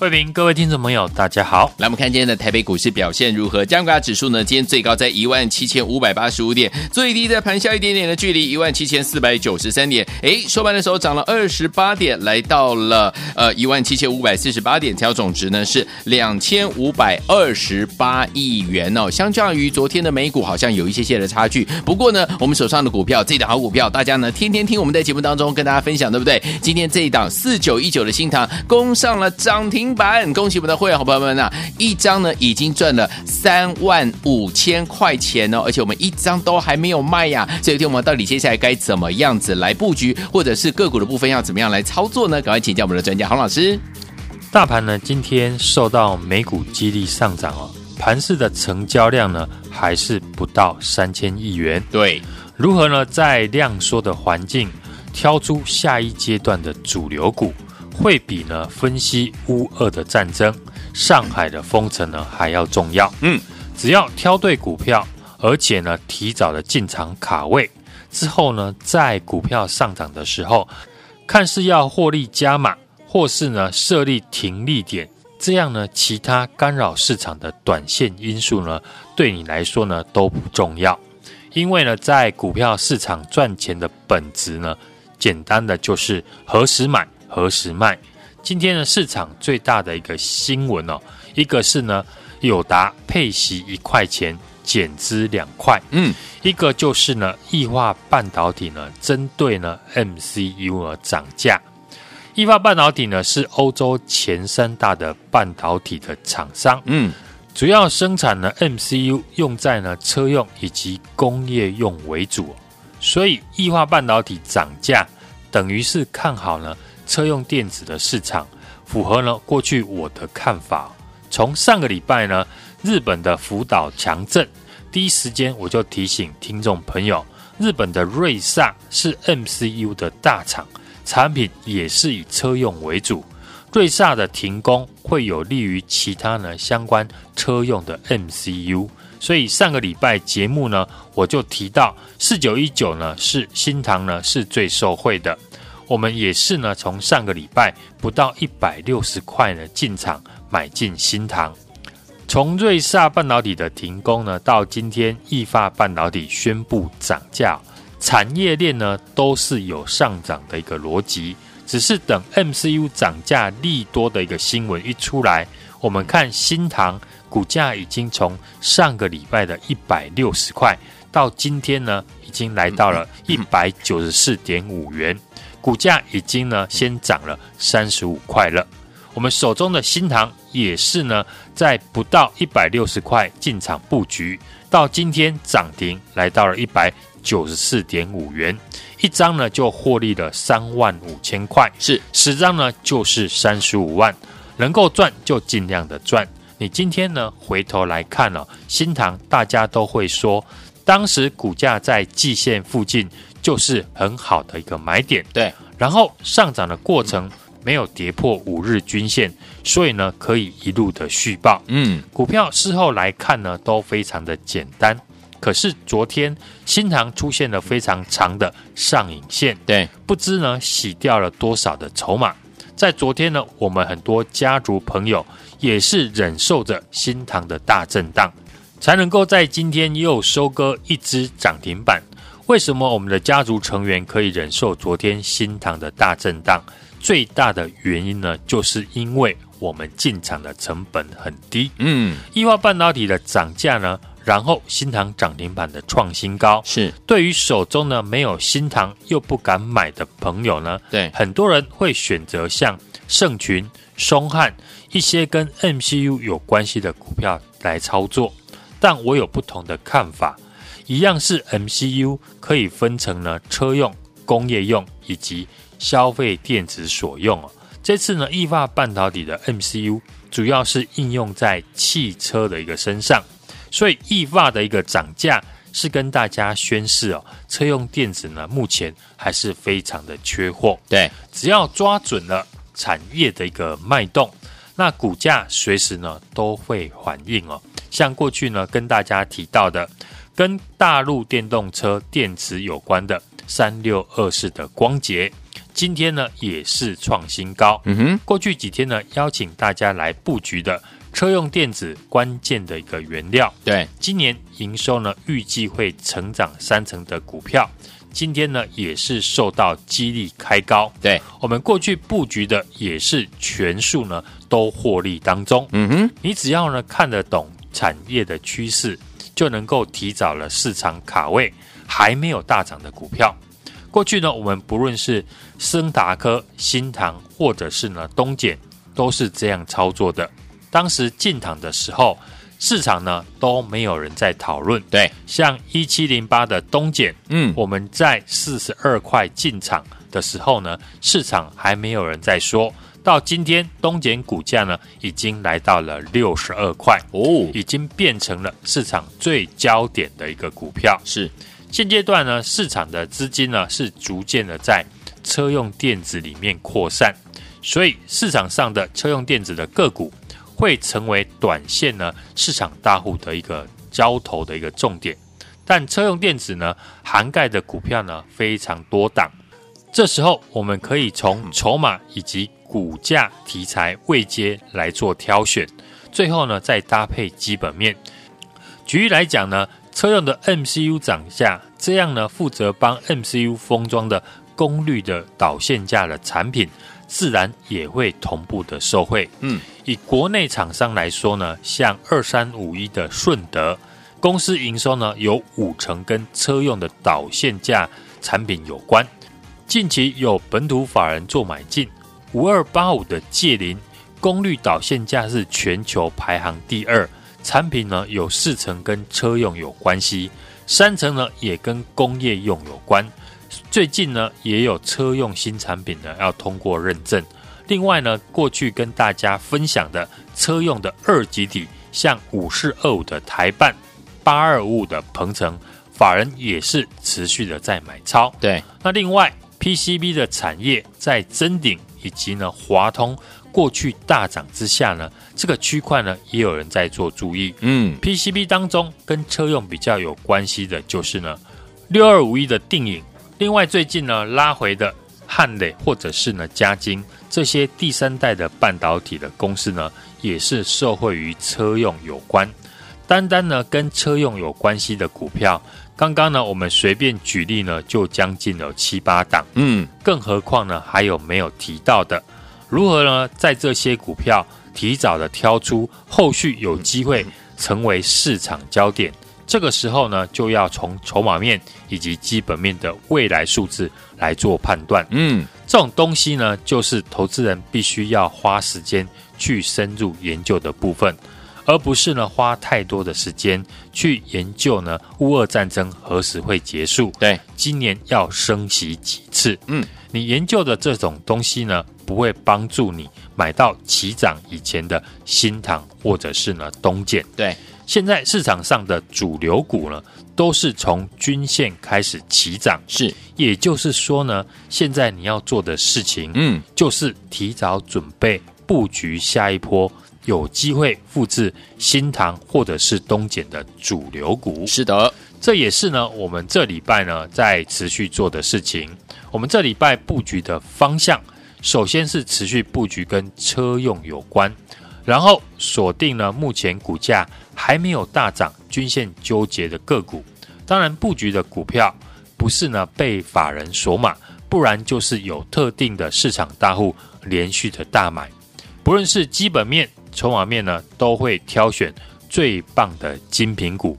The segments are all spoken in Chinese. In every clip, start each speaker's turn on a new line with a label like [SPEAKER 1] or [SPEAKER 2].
[SPEAKER 1] 慧平，各位听众朋友，大家好。
[SPEAKER 2] 来，我们看今天的台北股市表现如何？加权指数呢？今天最高在一万七千五百八十五点，最低在盘下一点点的距离一万七千四百九十三点。哎，收盘的时候涨了二十八点，来到了呃一万七千五百四十八点，调总值呢是两千五百二十八亿元哦。相较于昨天的美股，好像有一些些的差距。不过呢，我们手上的股票这档好股票，大家呢天天听我们在节目当中跟大家分享，对不对？今天这一档四九一九的新唐攻上了涨停。板，恭喜我们的会员好朋友们呐、啊！一张呢已经赚了三万五千块钱哦，而且我们一张都还没有卖呀。所以，听我们到底接下来该怎么样子来布局，或者是个股的部分要怎么样来操作呢？赶快请教我们的专家洪老师。
[SPEAKER 1] 大盘呢今天受到美股激励上涨哦，盘市的成交量呢还是不到三千亿元。
[SPEAKER 2] 对，
[SPEAKER 1] 如何呢在量缩的环境挑出下一阶段的主流股？会比呢分析乌俄的战争、上海的封城呢还要重要。嗯，只要挑对股票，而且呢提早的进场卡位，之后呢在股票上涨的时候，看是要获利加码，或是呢设立停利点，这样呢其他干扰市场的短线因素呢对你来说呢都不重要，因为呢在股票市场赚钱的本质呢，简单的就是何时买。何时卖？今天呢，市场最大的一个新闻哦，一个是呢，友达配息一块钱减资两块，嗯，一个就是呢，义化半导体呢，针对呢 MCU 而涨价。义化半导体呢是欧洲前三大的半导体的厂商，嗯，主要生产呢 MCU 用在呢车用以及工业用为主，所以义化半导体涨价等于是看好呢。车用电子的市场符合了过去我的看法。从上个礼拜呢，日本的福岛强震，第一时间我就提醒听众朋友，日本的瑞萨是 MCU 的大厂，产品也是以车用为主。瑞萨的停工会有利于其他呢相关车用的 MCU，所以上个礼拜节目呢，我就提到四九一九呢是新唐呢是最受惠的。我们也是呢，从上个礼拜不到一百六十块呢进场买进新塘。从瑞萨半导体的停工呢，到今天易发半导体宣布涨价，产业链呢都是有上涨的一个逻辑。只是等 MCU 涨价利多的一个新闻一出来，我们看新塘股价已经从上个礼拜的一百六十块，到今天呢已经来到了一百九十四点五元。股价已经呢先涨了三十五块了，我们手中的新塘也是呢在不到一百六十块进场布局，到今天涨停来到了一百九十四点五元，一张呢就获利了三万五千块，是十张呢就是三十五万，能够赚就尽量的赚。你今天呢回头来看了、哦、新塘，大家都会说，当时股价在季线附近。就是很好的一个买点，对。然后上涨的过程没有跌破五日均线，所以呢可以一路的续报。嗯，股票事后来看呢都非常的简单。可是昨天新塘出现了非常长的上影线，对，不知呢洗掉了多少的筹码。在昨天呢，我们很多家族朋友也是忍受着新塘的大震荡，才能够在今天又收割一只涨停板。为什么我们的家族成员可以忍受昨天新塘的大震荡？最大的原因呢，就是因为我们进场的成本很低。嗯，义化半导体的涨价呢，然后新塘涨停板的创新高，是对于手中呢没有新塘又不敢买的朋友呢，对很多人会选择像盛群、松汉一些跟 MCU 有关系的股票来操作。但我有不同的看法。一样是 MCU，可以分成呢车用、工业用以及消费电子所用哦。这次呢，意法半导体的 MCU 主要是应用在汽车的一个身上，所以意法的一个涨价是跟大家宣示哦，车用电子呢目前还是非常的缺货。
[SPEAKER 2] 对，
[SPEAKER 1] 只要抓准了产业的一个脉动，那股价随时呢都会反应哦。像过去呢跟大家提到的，跟大陆电动车电池有关的三六二四的光捷。今天呢也是创新高。嗯哼，过去几天呢邀请大家来布局的车用电子关键的一个原料，
[SPEAKER 2] 对，
[SPEAKER 1] 今年营收呢预计会成长三成的股票，今天呢也是受到激励开高。
[SPEAKER 2] 对，
[SPEAKER 1] 我们过去布局的也是全数呢都获利当中。嗯哼，你只要呢看得懂产业的趋势，就能够提早了市场卡位还没有大涨的股票。过去呢，我们不论是升达科、新塘，或者是呢东碱，都是这样操作的。当时进场的时候，市场呢都没有人在讨论。
[SPEAKER 2] 对，
[SPEAKER 1] 像一七零八的东碱，嗯，我们在四十二块进场的时候呢，市场还没有人在说。到今天，东碱股价呢已经来到了六十二块哦，已经变成了市场最焦点的一个股票。
[SPEAKER 2] 是。
[SPEAKER 1] 现阶段呢，市场的资金呢是逐渐的在车用电子里面扩散，所以市场上的车用电子的个股会成为短线呢市场大户的一个交投的一个重点。但车用电子呢涵盖的股票呢非常多档，这时候我们可以从筹码以及股价题材位阶来做挑选，最后呢再搭配基本面。举例来讲呢。车用的 MCU 涨价，这样呢，负责帮 MCU 封装的功率的导线架的产品，自然也会同步的受惠。嗯，以国内厂商来说呢，像二三五一的顺德公司营收呢，有五成跟车用的导线架产品有关。近期有本土法人做买进，五二八五的界霖功率导线架是全球排行第二。产品呢有四成跟车用有关系，三成呢也跟工业用有关。最近呢也有车用新产品呢要通过认证。另外呢，过去跟大家分享的车用的二级体，像五四二五的台办、八二五五的鹏程，法人也是持续的在买超。
[SPEAKER 2] 对，
[SPEAKER 1] 那另外 PCB 的产业在臻鼎以及呢华通。过去大涨之下呢，这个区块呢也有人在做注意。嗯，PCB 当中跟车用比较有关系的就是呢六二五一的定影，另外最近呢拉回的汉磊或者是呢嘉金这些第三代的半导体的公司呢，也是受惠于车用有关。单单呢跟车用有关系的股票，刚刚呢我们随便举例呢就将近有七八档。嗯，更何况呢还有没有提到的？如何呢？在这些股票提早的挑出，后续有机会成为市场焦点。这个时候呢，就要从筹码面以及基本面的未来数字来做判断。嗯，这种东西呢，就是投资人必须要花时间去深入研究的部分，而不是呢花太多的时间去研究呢乌俄战争何时会结束？
[SPEAKER 2] 对，
[SPEAKER 1] 今年要升息几次？嗯，你研究的这种东西呢，不会帮助你买到起涨以前的新塘或者是呢东建。
[SPEAKER 2] 对，
[SPEAKER 1] 现在市场上的主流股呢，都是从均线开始起涨。
[SPEAKER 2] 是，
[SPEAKER 1] 也就是说呢，现在你要做的事情，嗯，就是提早准备布局下一波有机会复制新塘或者是东碱的主流股。
[SPEAKER 2] 是的，
[SPEAKER 1] 这也是呢我们这礼拜呢在持续做的事情。我们这礼拜布局的方向。首先是持续布局跟车用有关，然后锁定了目前股价还没有大涨、均线纠结的个股。当然，布局的股票不是呢被法人锁码，不然就是有特定的市场大户连续的大买。不论是基本面、筹码面呢，都会挑选最棒的精品股，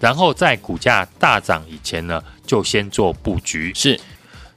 [SPEAKER 1] 然后在股价大涨以前呢，就先做布局。
[SPEAKER 2] 是。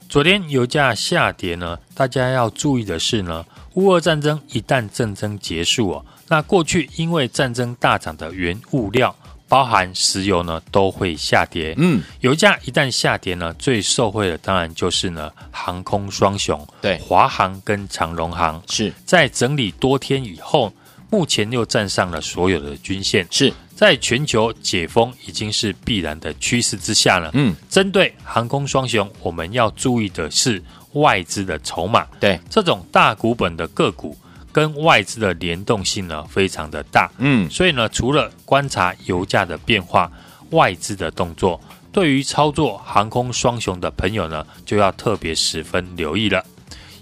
[SPEAKER 1] 昨天油价下跌呢，大家要注意的是呢，乌俄战争一旦战争结束哦，那过去因为战争大涨的原物料，包含石油呢都会下跌。
[SPEAKER 2] 嗯，
[SPEAKER 1] 油价一旦下跌呢，最受惠的当然就是呢航空双雄，
[SPEAKER 2] 对，
[SPEAKER 1] 华航跟长荣航
[SPEAKER 2] 是
[SPEAKER 1] 在整理多天以后，目前又站上了所有的均线，
[SPEAKER 2] 是
[SPEAKER 1] 在全球解封已经是必然的趋势之下呢。
[SPEAKER 2] 嗯，
[SPEAKER 1] 针对航空双雄，我们要注意的是外资的筹码。
[SPEAKER 2] 对，
[SPEAKER 1] 这种大股本的个股跟外资的联动性呢非常的大。
[SPEAKER 2] 嗯，
[SPEAKER 1] 所以呢，除了观察油价的变化，外资的动作，对于操作航空双雄的朋友呢，就要特别十分留意了。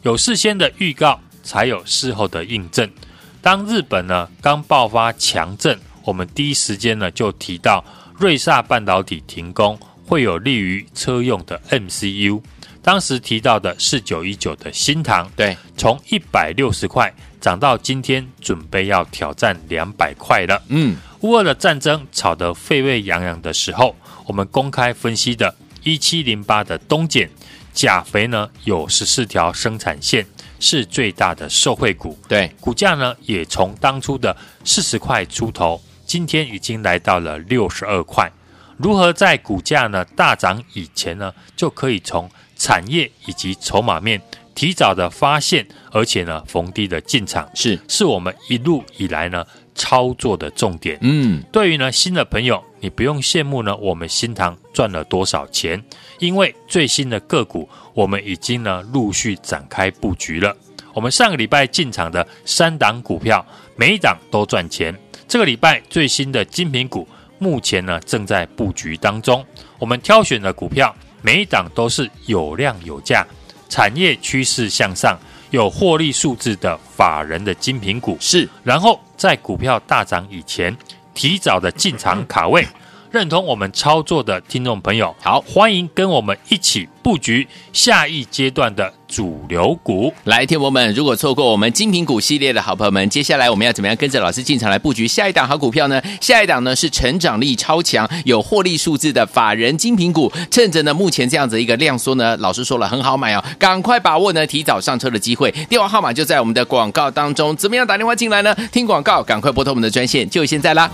[SPEAKER 1] 有事先的预告，才有事后的印证。当日本呢刚爆发强震，我们第一时间呢就提到瑞萨半导体停工，会有利于车用的 MCU。当时提到的四九一九的新唐，
[SPEAKER 2] 对，
[SPEAKER 1] 从一百六十块涨到今天准备要挑战两百块了。
[SPEAKER 2] 嗯，
[SPEAKER 1] 乌俄的战争吵得沸沸扬扬的时候，我们公开分析的一七零八的东碱钾肥呢有十四条生产线。是最大的受惠股，
[SPEAKER 2] 对，
[SPEAKER 1] 股价呢也从当初的四十块出头，今天已经来到了六十二块。如何在股价呢大涨以前呢，就可以从产业以及筹码面提早的发现，而且呢逢低的进场，
[SPEAKER 2] 是
[SPEAKER 1] 是我们一路以来呢操作的重点。
[SPEAKER 2] 嗯，
[SPEAKER 1] 对于呢新的朋友，你不用羡慕呢我们新塘赚了多少钱，因为最新的个股。我们已经呢陆续展开布局了。我们上个礼拜进场的三档股票，每一档都赚钱。这个礼拜最新的精品股，目前呢正在布局当中。我们挑选的股票，每一档都是有量有价，产业趋势向上，有获利数字的法人的精品股。
[SPEAKER 2] 是，
[SPEAKER 1] 然后在股票大涨以前，提早的进场卡位。认同我们操作的听众朋友，好，欢迎跟我们一起布局下一阶段的主流股。
[SPEAKER 2] 来，听友们，如果错过我们精品股系列的好朋友们，接下来我们要怎么样跟着老师进场来布局下一档好股票呢？下一档呢是成长力超强、有获利数字的法人精品股，趁着呢目前这样子一个量缩呢，老师说了很好买哦，赶快把握呢提早上车的机会。电话号码就在我们的广告当中，怎么样打电话进来呢？听广告，赶快拨通我们的专线，就现在啦。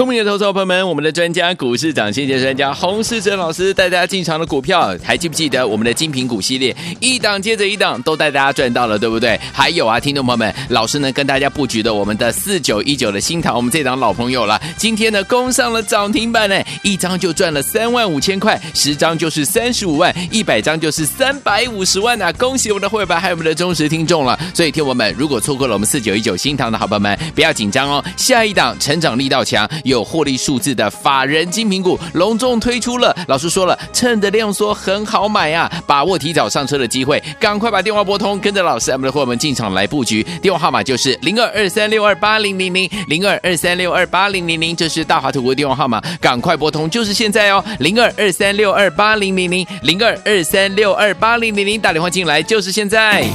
[SPEAKER 2] 聪明的投资朋友们，我们的专家股市涨先机专家洪世哲老师带大家进场的股票，还记不记得我们的精品股系列一档接着一档都带大家赚到了，对不对？还有啊，听众朋友们，老师呢跟大家布局的我们的四九一九的新塘，我们这档老朋友了，今天呢攻上了涨停板呢，一张就赚了三万五千块，十张就是三十五万，一百张就是三百五十万啊！恭喜我们的会员，还有我们的忠实听众了。所以，听我们如果错过了我们四九一九新塘的好朋友们，不要紧张哦，下一档成长力道强。有获利数字的法人精品股隆重推出了，老师说了，趁着量缩很好买啊，把握提早上车的机会，赶快把电话拨通，跟着老师我们的伙伴们进场来布局。电话号码就是零二二三六二八零零零零二二三六二八零零零，这是大华图的电话号码，赶快拨通，就是现在哦，零二二三六二八零零零零二二三六二八零零零，打电话进来就是现在。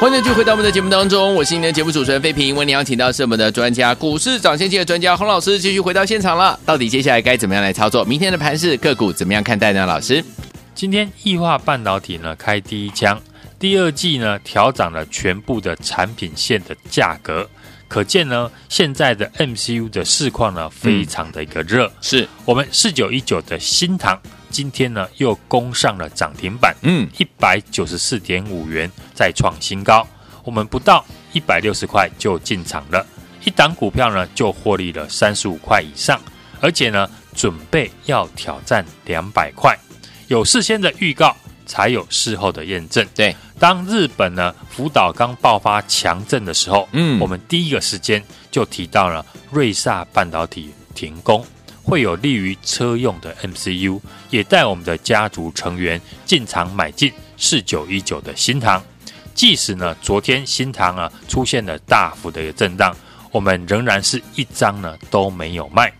[SPEAKER 2] 欢迎继续回到我们的节目当中，我是今天的节目主持人费平。为您邀请到是我们的专家，股市涨先机的专家洪老师，继续回到现场了。到底接下来该怎么样来操作？明天的盘势个股怎么样看待呢？老师，
[SPEAKER 1] 今天异化半导体呢开第一枪，第二季呢调涨了全部的产品线的价格，可见呢，现在的 MCU 的市况呢，非常的一个热。
[SPEAKER 2] 是
[SPEAKER 1] 我们四九一九的新唐，今天呢又攻上了涨停板，嗯，一百九十四点五元再创新高。我们不到一百六十块就进场了，一档股票呢就获利了三十五块以上，而且呢准备要挑战两百块。有事先的预告，才有事后的验证。
[SPEAKER 2] 对，
[SPEAKER 1] 当日本呢福岛刚爆发强震的时候，嗯，我们第一个时间就提到了瑞萨半导体停工，会有利于车用的 MCU，也带我们的家族成员进场买进四九一九的新塘。即使呢昨天新塘啊出现了大幅的一个震荡，我们仍然是一张呢都没有卖。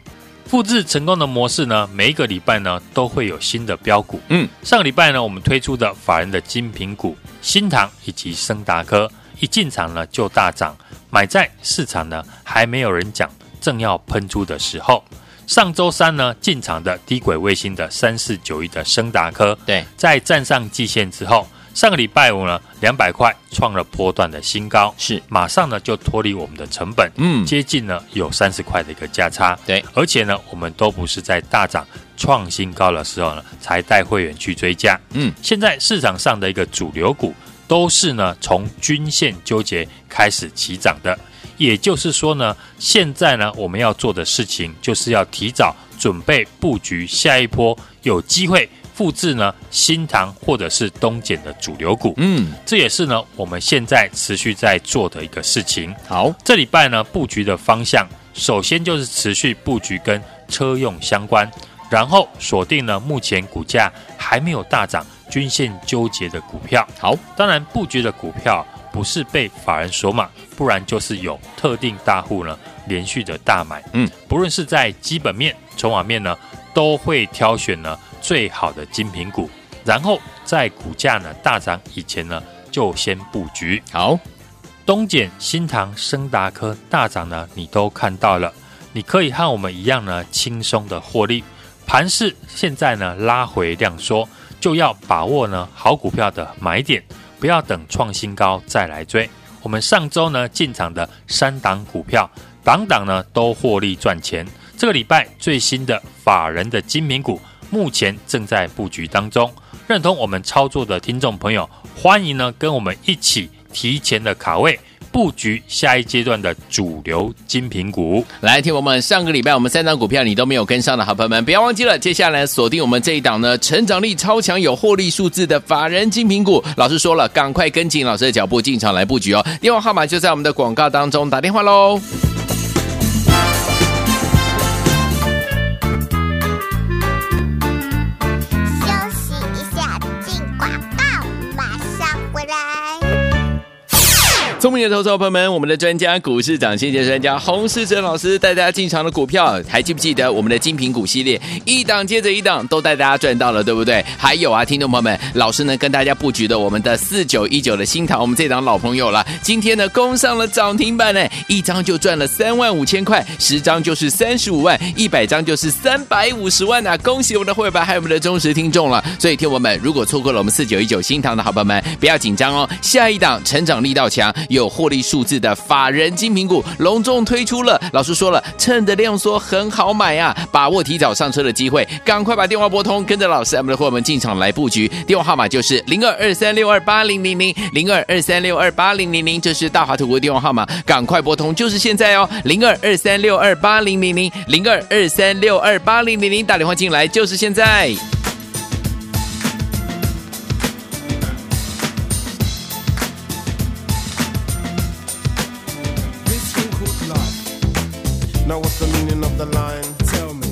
[SPEAKER 1] 复制成功的模式呢，每一个礼拜呢都会有新的标股。嗯，上个礼拜呢，我们推出的法人的精品股新塘以及升达科一进场呢就大涨，买在市场呢还没有人讲，正要喷出的时候。上周三呢进场的低轨卫星的三四九一的升达科，
[SPEAKER 2] 对，
[SPEAKER 1] 在站上季线之后。上个礼拜五呢，两百块创了波段的新高，
[SPEAKER 2] 是。
[SPEAKER 1] 马上呢就脱离我们的成本，嗯，接近呢有三十块的一个价差，
[SPEAKER 2] 对，
[SPEAKER 1] 而且呢我们都不是在大涨创新高的时候呢才带会员去追加，嗯，现在市场上的一个主流股都是呢从均线纠结开始起涨的，也就是说呢，现在呢我们要做的事情就是要提早准备布局下一波有机会。复制呢新塘或者是东碱的主流股，嗯，这也是呢我们现在持续在做的一个事情。
[SPEAKER 2] 好，
[SPEAKER 1] 这礼拜呢布局的方向，首先就是持续布局跟车用相关，然后锁定呢目前股价还没有大涨、均线纠结的股票。
[SPEAKER 2] 好，
[SPEAKER 1] 当然布局的股票不是被法人锁码，不然就是有特定大户呢连续的大买。嗯，不论是在基本面、筹码面呢，都会挑选呢。最好的精品股，然后在股价呢大涨以前呢，就先布局。
[SPEAKER 2] 好，
[SPEAKER 1] 东碱、新塘、升达科大涨呢，你都看到了，你可以和我们一样呢，轻松的获利。盘势现在呢拉回量缩，就要把握呢好股票的买点，不要等创新高再来追。我们上周呢进场的三档股票，档档呢都获利赚钱。这个礼拜最新的法人的精明股。目前正在布局当中，认同我们操作的听众朋友，欢迎呢跟我们一起提前的卡位布局下一阶段的主流精品股。
[SPEAKER 2] 来，听我们上个礼拜我们三张股票你都没有跟上的好朋友们，不要忘记了，接下来锁定我们这一档呢，成长力超强、有获利数字的法人精品股。老师说了，赶快跟紧老师的脚步进场来布局哦。电话号码就在我们的广告当中，打电话喽。聪明的投资者朋友们，我们的专家股市涨先机专家洪世哲老师带大家进场的股票，还记不记得我们的精品股系列一档接着一档都带大家赚到了，对不对？还有啊，听众朋友们，老师呢跟大家布局的我们的四九一九的新塘，我们这档老朋友了，今天呢攻上了涨停板呢，一张就赚了三万五千块，十张就是三十五万，一百张就是三百五十万啊！恭喜我们的会员还有我们的忠实听众了。所以，听我们如果错过了我们四九一九新塘的好朋友们，不要紧张哦，下一档成长力道强。有获利数字的法人精品股隆重推出了，老师说了，趁着量缩很好买啊，把握提早上车的机会，赶快把电话拨通，跟着老师我们的伙伴们进场来布局。电话号码就是零二二三六二八零零零零二二三六二八零零零，这是大华图的电话号码，赶快拨通，就是现在哦，零二二三六二八零零零零二二三六二八零零零，打电话进来就是现在。
[SPEAKER 3] What's the meaning of the line? Tell me.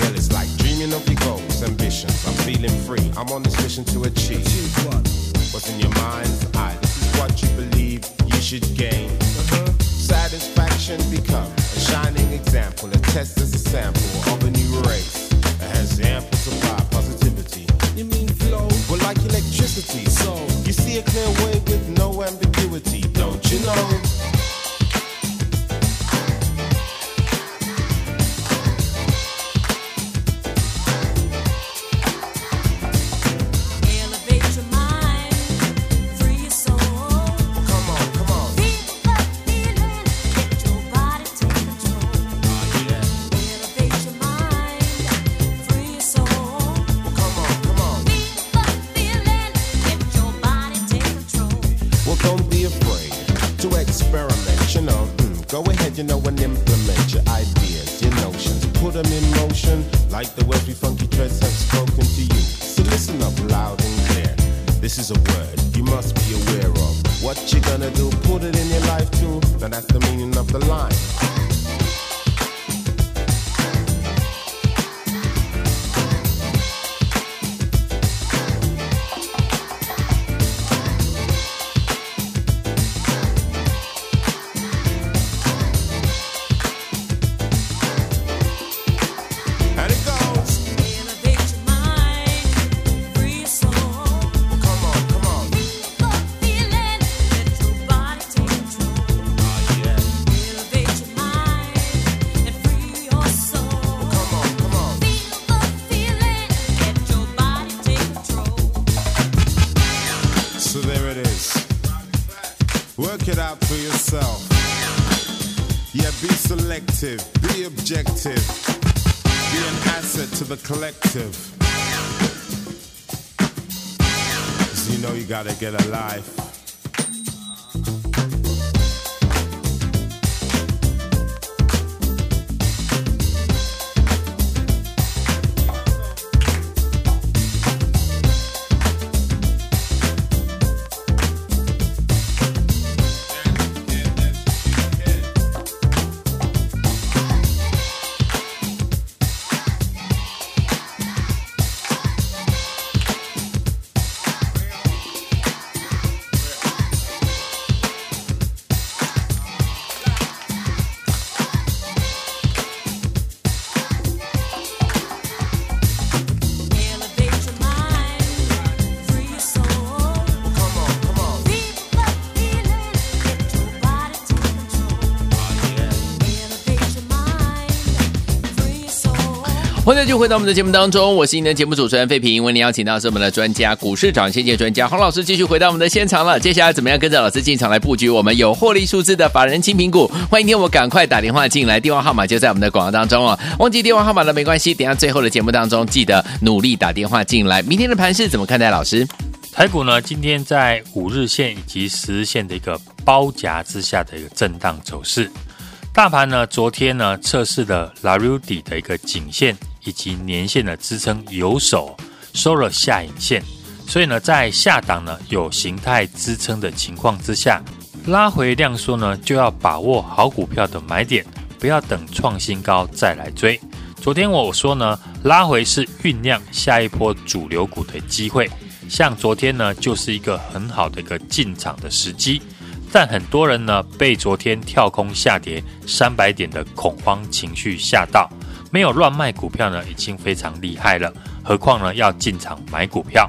[SPEAKER 3] Well, it's like dreaming of your goals, ambitions. I'm feeling free. I'm on this mission to achieve. achieve what? What's in your mind's eye? This is what you believe you should gain. Uh-huh. Satisfaction become a shining example. A test
[SPEAKER 4] as a sample of a new
[SPEAKER 3] race It has ample
[SPEAKER 4] supply positivity. You mean flow? Well, like
[SPEAKER 3] electricity. So
[SPEAKER 4] you see a clear way with no
[SPEAKER 3] ambiguity, don't you know?
[SPEAKER 4] Like the words we funky threads have spoken
[SPEAKER 3] to you. So listen up loud and clear. This is a word you must be aware of. What you gonna do? Put it
[SPEAKER 4] in your life too. Now that's
[SPEAKER 3] the meaning be be
[SPEAKER 4] objective, be an asset to the collective. 'Cause you know you gotta get a
[SPEAKER 2] life. 欢迎继续回到我们的节目当中，我是您的节目主持人费平。为您邀请到是我们的专家，股市涨先见专家洪老师，继续回到我们的现场了。接下来怎么样跟着老师进场来布局我们有获利数字的法人精品股？欢迎听我赶快打电话进来，电话号码就在我们的广告当中哦。忘记电话号码了没关系，等下最后的节目当中记得努力打电话进来。明天的盘势怎么看待？老师？
[SPEAKER 1] 台股呢，今天在五日线以及十日线的一个包夹之下的一个震荡走势。大盘呢，昨天呢测试了拉瑞底的一个颈线以及年线的支撑有手，收了下影线，所以呢，在下档呢有形态支撑的情况之下，拉回量缩呢就要把握好股票的买点，不要等创新高再来追。昨天我说呢，拉回是酝酿下一波主流股的机会，像昨天呢就是一个很好的一个进场的时机。但很多人呢被昨天跳空下跌三百点的恐慌情绪吓到，没有乱卖股票呢，已经非常厉害了。何况呢要进场买股票，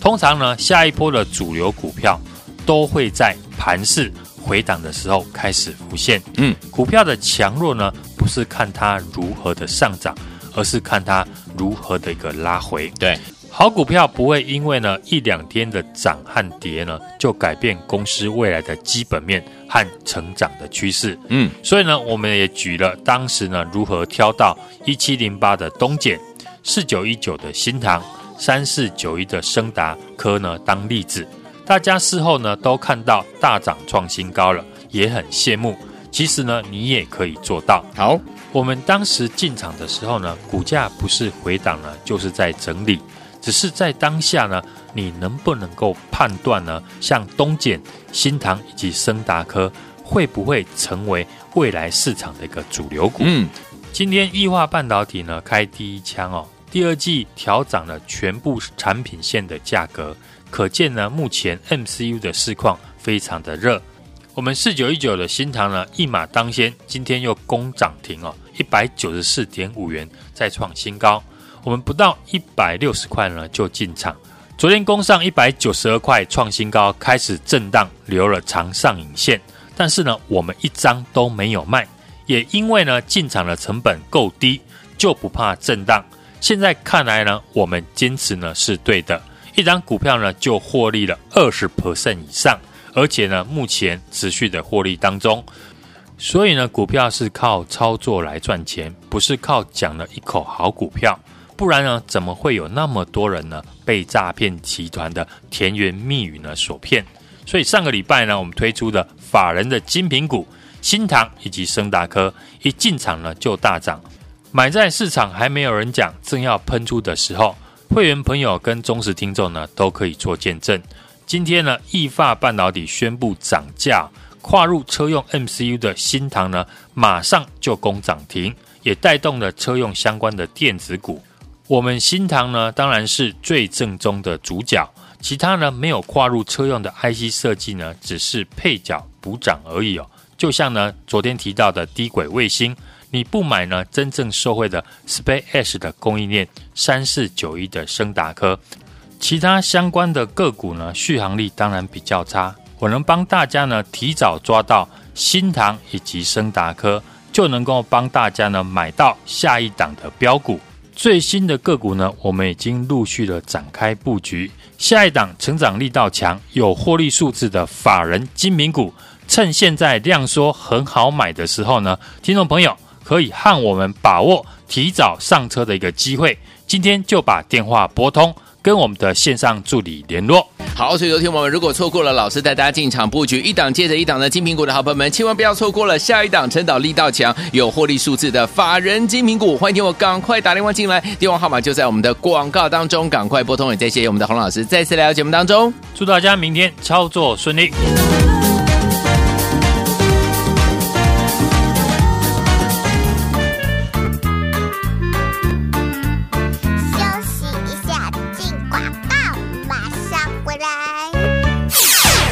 [SPEAKER 1] 通常呢下一波的主流股票都会在盘势回档的时候开始浮现。
[SPEAKER 2] 嗯，
[SPEAKER 1] 股票的强弱呢不是看它如何的上涨，而是看它如何的一个拉回。
[SPEAKER 2] 对，
[SPEAKER 1] 好股票不会因为呢一两天的涨和跌呢，就改变公司未来的基本面和成长的趋势。
[SPEAKER 2] 嗯，
[SPEAKER 1] 所以呢，我们也举了当时呢如何挑到一七零八的东碱、四九一九的新塘、三四九一的升达科呢当例子。大家事后呢都看到大涨创新高了，也很羡慕。其实呢，你也可以做到。
[SPEAKER 2] 好，
[SPEAKER 1] 我们当时进场的时候呢，股价不是回档呢，就是在整理。只是在当下呢，你能不能够判断呢？像东碱、新唐以及升达科会不会成为未来市场的一个主流股？
[SPEAKER 2] 嗯，
[SPEAKER 1] 今天异化半导体呢开第一枪哦，第二季调涨了全部产品线的价格，可见呢目前 MCU 的市况非常的热。我们四九一九的新唐呢一马当先，今天又攻涨停哦，一百九十四点五元再创新高。我们不到一百六十块呢就进场，昨天攻上一百九十二块创新高，开始震荡留了长上影线，但是呢我们一张都没有卖，也因为呢进场的成本够低，就不怕震荡。现在看来呢我们坚持呢是对的，一张股票呢就获利了二十 percent 以上，而且呢目前持续的获利当中。所以呢，股票是靠操作来赚钱，不是靠讲了一口好股票。不然呢，怎么会有那么多人呢被诈骗集团的甜言蜜语呢所骗？所以上个礼拜呢，我们推出的法人的精品股新唐以及升达科一进场呢就大涨，买在市场还没有人讲，正要喷出的时候，会员朋友跟忠实听众呢都可以做见证。今天呢，易发半导体宣布涨价，跨入车用 MCU 的新唐呢，马上就攻涨停，也带动了车用相关的电子股。我们新唐呢，当然是最正宗的主角，其他呢没有跨入车用的 IC 设计呢，只是配角补涨而已哦。就像呢昨天提到的低轨卫星。你不买呢，真正受惠的 SpaceX 的供应链三四九一的升达科，其他相关的个股呢，续航力当然比较差。我能帮大家呢提早抓到新唐以及升达科，就能够帮大家呢买到下一档的标股。最新的个股呢，我们已经陆续的展开布局。下一档成长力道强、有获利数字的法人精明股，趁现在量缩很好买的时候呢，听众朋友。可以和我们把握提早上车的一个机会，今天就把电话拨通，跟我们的线上助理联络。
[SPEAKER 2] 好，所以昨天我们如果错过了老师带大家进场布局一档接着一档的金苹果的好朋友们，千万不要错过了下一档成长力道强、有获利数字的法人金苹果。欢迎听我赶快打电话进来，电话号码就在我们的广告当中，赶快拨通。也再谢谢我们的洪老师再次来到节目当中，
[SPEAKER 1] 祝大家明天操作顺利。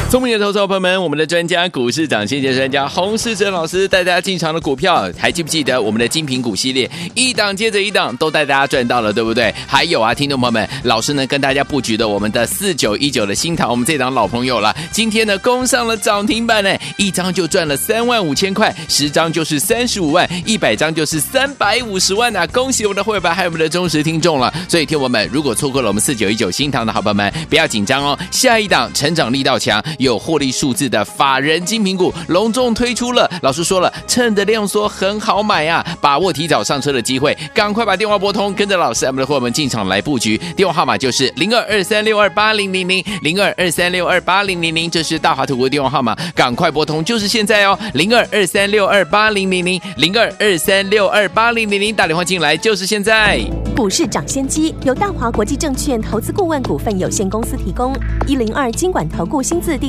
[SPEAKER 2] 聪明的投资者朋友们，我们的专家股市涨先机专家洪世哲老师带大家进场的股票，还记不记得我们的精品股系列一档接着一档都带大家赚到了，对不对？还有啊，听众朋友们，老师呢跟大家布局的我们的四九一九的新塘，我们这档老朋友了，今天呢攻上了涨停板呢，一张就赚了三万五千块，十张就是三十五万，一百张就是三百五十万啊！恭喜我们的会员还有我们的忠实听众了。所以，听我们如果错过了我们四九一九新塘的好朋友们，不要紧张哦，下一档成长力道强。有获利数字的法人精品股隆重推出了，老师说了，趁着量缩很好买啊，把握提早上车的机会，赶快把电话拨通，跟着老师我们的伙伴们进场来布局。电话号码就是零二二三六二八零零零零二二三六二八零零零，这是大华图的电话号码，赶快拨通，就是现在哦，零二二三六二八零零零零二二三六二八零零零，打电话进来就是现在。
[SPEAKER 5] 股市涨先机由大华国际证券投资顾问股份有限公司提供，一零二金管投顾新字第